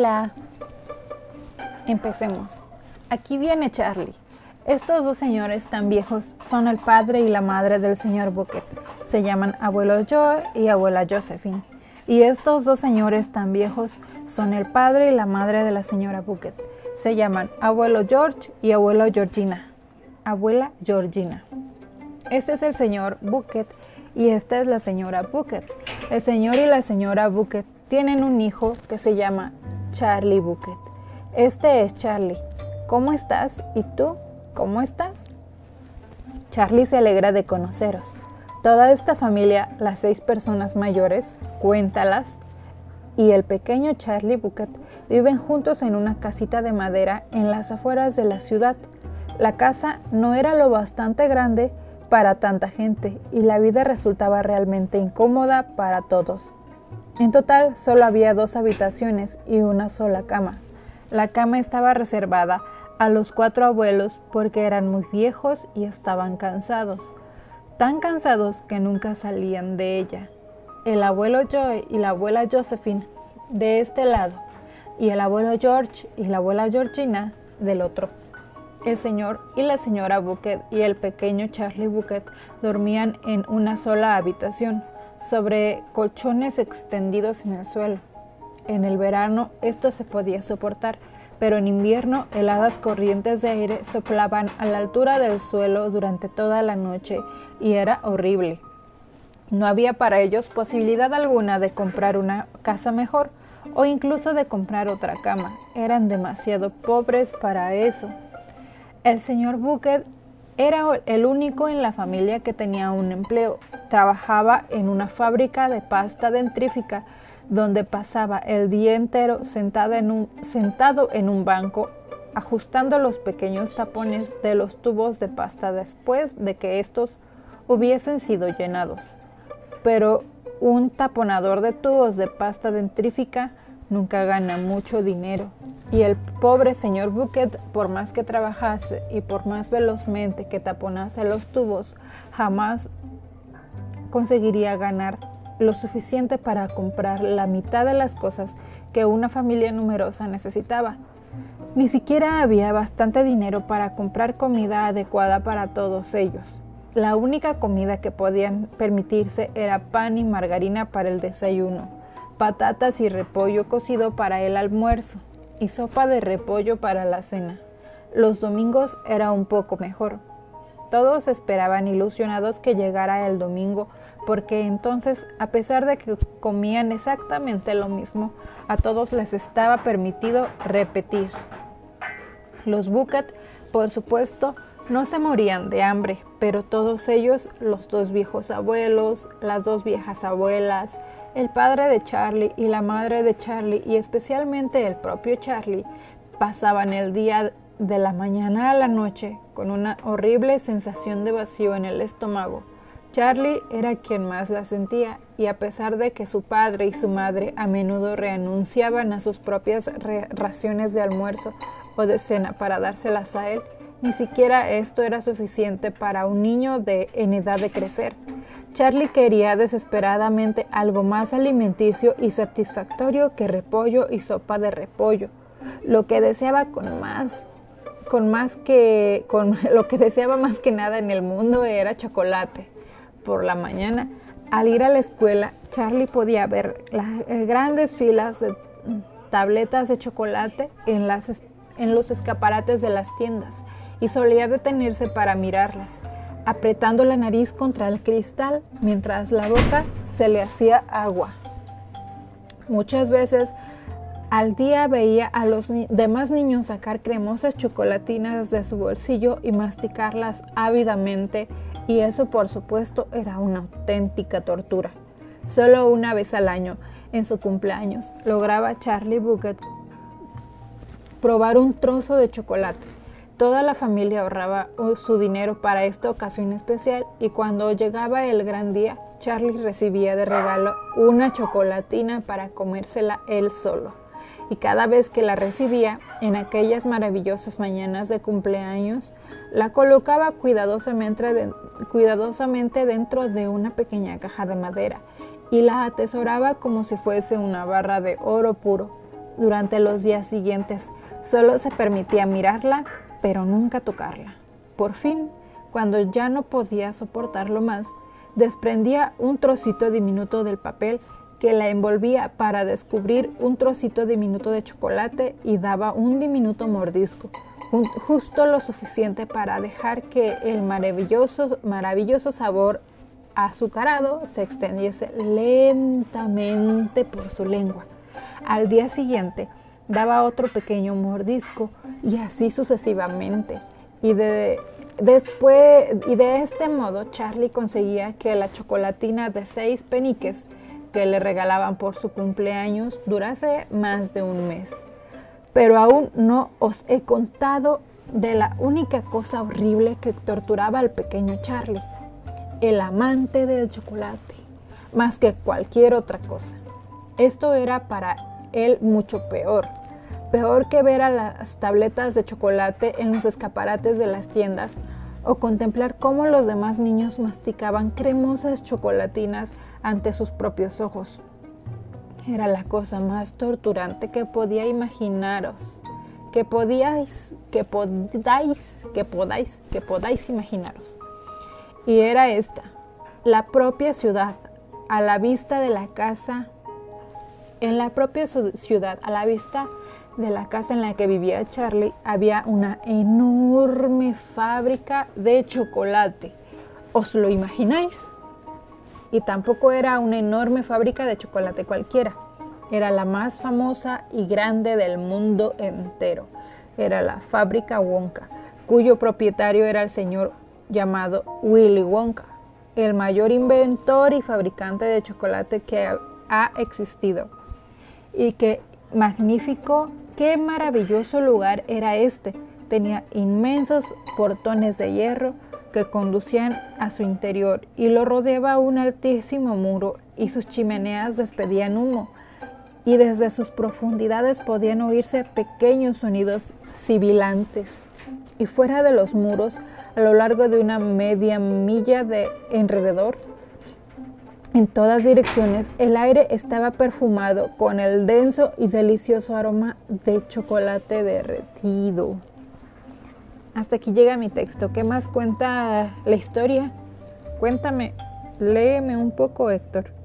Hola. Empecemos. Aquí viene Charlie. Estos dos señores tan viejos son el padre y la madre del señor Bucket. Se llaman abuelo Joe y abuela Josephine. Y estos dos señores tan viejos son el padre y la madre de la señora Bucket. Se llaman abuelo George y abuelo Georgina. Abuela Georgina. Este es el señor Bucket y esta es la señora Bucket. El señor y la señora Bucket tienen un hijo que se llama Charlie Bucket. Este es Charlie. ¿Cómo estás? ¿Y tú? ¿Cómo estás? Charlie se alegra de conoceros. Toda esta familia, las seis personas mayores, cuéntalas, y el pequeño Charlie Bucket viven juntos en una casita de madera en las afueras de la ciudad. La casa no era lo bastante grande para tanta gente y la vida resultaba realmente incómoda para todos. En total solo había dos habitaciones y una sola cama. La cama estaba reservada a los cuatro abuelos porque eran muy viejos y estaban cansados, tan cansados que nunca salían de ella. El abuelo Joe y la abuela Josephine de este lado y el abuelo George y la abuela Georgina del otro. El señor y la señora Bucket y el pequeño Charlie Bucket dormían en una sola habitación, sobre colchones extendidos en el suelo. En el verano esto se podía soportar, pero en invierno heladas corrientes de aire soplaban a la altura del suelo durante toda la noche y era horrible. No había para ellos posibilidad alguna de comprar una casa mejor o incluso de comprar otra cama. Eran demasiado pobres para eso. El señor Bucket era el único en la familia que tenía un empleo. Trabajaba en una fábrica de pasta dentrífica donde pasaba el día entero sentado en un, sentado en un banco ajustando los pequeños tapones de los tubos de pasta después de que estos hubiesen sido llenados. Pero un taponador de tubos de pasta dentrífica nunca gana mucho dinero. Y el pobre señor Bucket, por más que trabajase y por más velozmente que taponase los tubos, jamás conseguiría ganar lo suficiente para comprar la mitad de las cosas que una familia numerosa necesitaba. Ni siquiera había bastante dinero para comprar comida adecuada para todos ellos. La única comida que podían permitirse era pan y margarina para el desayuno patatas y repollo cocido para el almuerzo y sopa de repollo para la cena. Los domingos era un poco mejor. Todos esperaban ilusionados que llegara el domingo, porque entonces, a pesar de que comían exactamente lo mismo, a todos les estaba permitido repetir. Los Bucket, por supuesto, no se morían de hambre, pero todos ellos, los dos viejos abuelos, las dos viejas abuelas, el padre de Charlie y la madre de Charlie y especialmente el propio Charlie pasaban el día de la mañana a la noche con una horrible sensación de vacío en el estómago. Charlie era quien más la sentía y a pesar de que su padre y su madre a menudo renunciaban a sus propias raciones de almuerzo o de cena para dárselas a él, ni siquiera esto era suficiente para un niño de, en edad de crecer. Charlie quería desesperadamente algo más alimenticio y satisfactorio que repollo y sopa de repollo. Lo que deseaba con más con más que con lo que deseaba más que nada en el mundo era chocolate. Por la mañana, al ir a la escuela, Charlie podía ver las eh, grandes filas de tabletas de chocolate en, las, en los escaparates de las tiendas y solía detenerse para mirarlas apretando la nariz contra el cristal mientras la boca se le hacía agua. Muchas veces al día veía a los demás niños sacar cremosas chocolatinas de su bolsillo y masticarlas ávidamente y eso por supuesto era una auténtica tortura. Solo una vez al año, en su cumpleaños, lograba Charlie Bucket probar un trozo de chocolate Toda la familia ahorraba uh, su dinero para esta ocasión especial y cuando llegaba el gran día, Charlie recibía de regalo una chocolatina para comérsela él solo. Y cada vez que la recibía, en aquellas maravillosas mañanas de cumpleaños, la colocaba cuidadosamente, cuidadosamente dentro de una pequeña caja de madera y la atesoraba como si fuese una barra de oro puro durante los días siguientes. Solo se permitía mirarla, pero nunca tocarla. Por fin, cuando ya no podía soportarlo más, desprendía un trocito diminuto del papel que la envolvía para descubrir un trocito diminuto de chocolate y daba un diminuto mordisco, justo lo suficiente para dejar que el maravilloso, maravilloso sabor azucarado se extendiese lentamente por su lengua. Al día siguiente daba otro pequeño mordisco y así sucesivamente. Y de, después, y de este modo Charlie conseguía que la chocolatina de seis peniques que le regalaban por su cumpleaños durase más de un mes. Pero aún no os he contado de la única cosa horrible que torturaba al pequeño Charlie, el amante del chocolate, más que cualquier otra cosa. Esto era para él mucho peor, peor que ver a las tabletas de chocolate en los escaparates de las tiendas o contemplar cómo los demás niños masticaban cremosas chocolatinas ante sus propios ojos. Era la cosa más torturante que podía imaginaros, que podíais, que podáis, que podáis, que podáis imaginaros. Y era esta, la propia ciudad, a la vista de la casa, en la propia ciudad, a la vista de la casa en la que vivía Charlie, había una enorme fábrica de chocolate. ¿Os lo imagináis? y tampoco era una enorme fábrica de chocolate cualquiera. Era la más famosa y grande del mundo entero. Era la fábrica Wonka, cuyo propietario era el señor llamado Willy Wonka, el mayor inventor y fabricante de chocolate que ha existido. Y qué magnífico, qué maravilloso lugar era este. Tenía inmensos portones de hierro, que conducían a su interior y lo rodeaba un altísimo muro y sus chimeneas despedían humo y desde sus profundidades podían oírse pequeños sonidos sibilantes y fuera de los muros a lo largo de una media milla de alrededor en todas direcciones el aire estaba perfumado con el denso y delicioso aroma de chocolate derretido. Hasta aquí llega mi texto. ¿Qué más cuenta la historia? Cuéntame, léeme un poco, Héctor.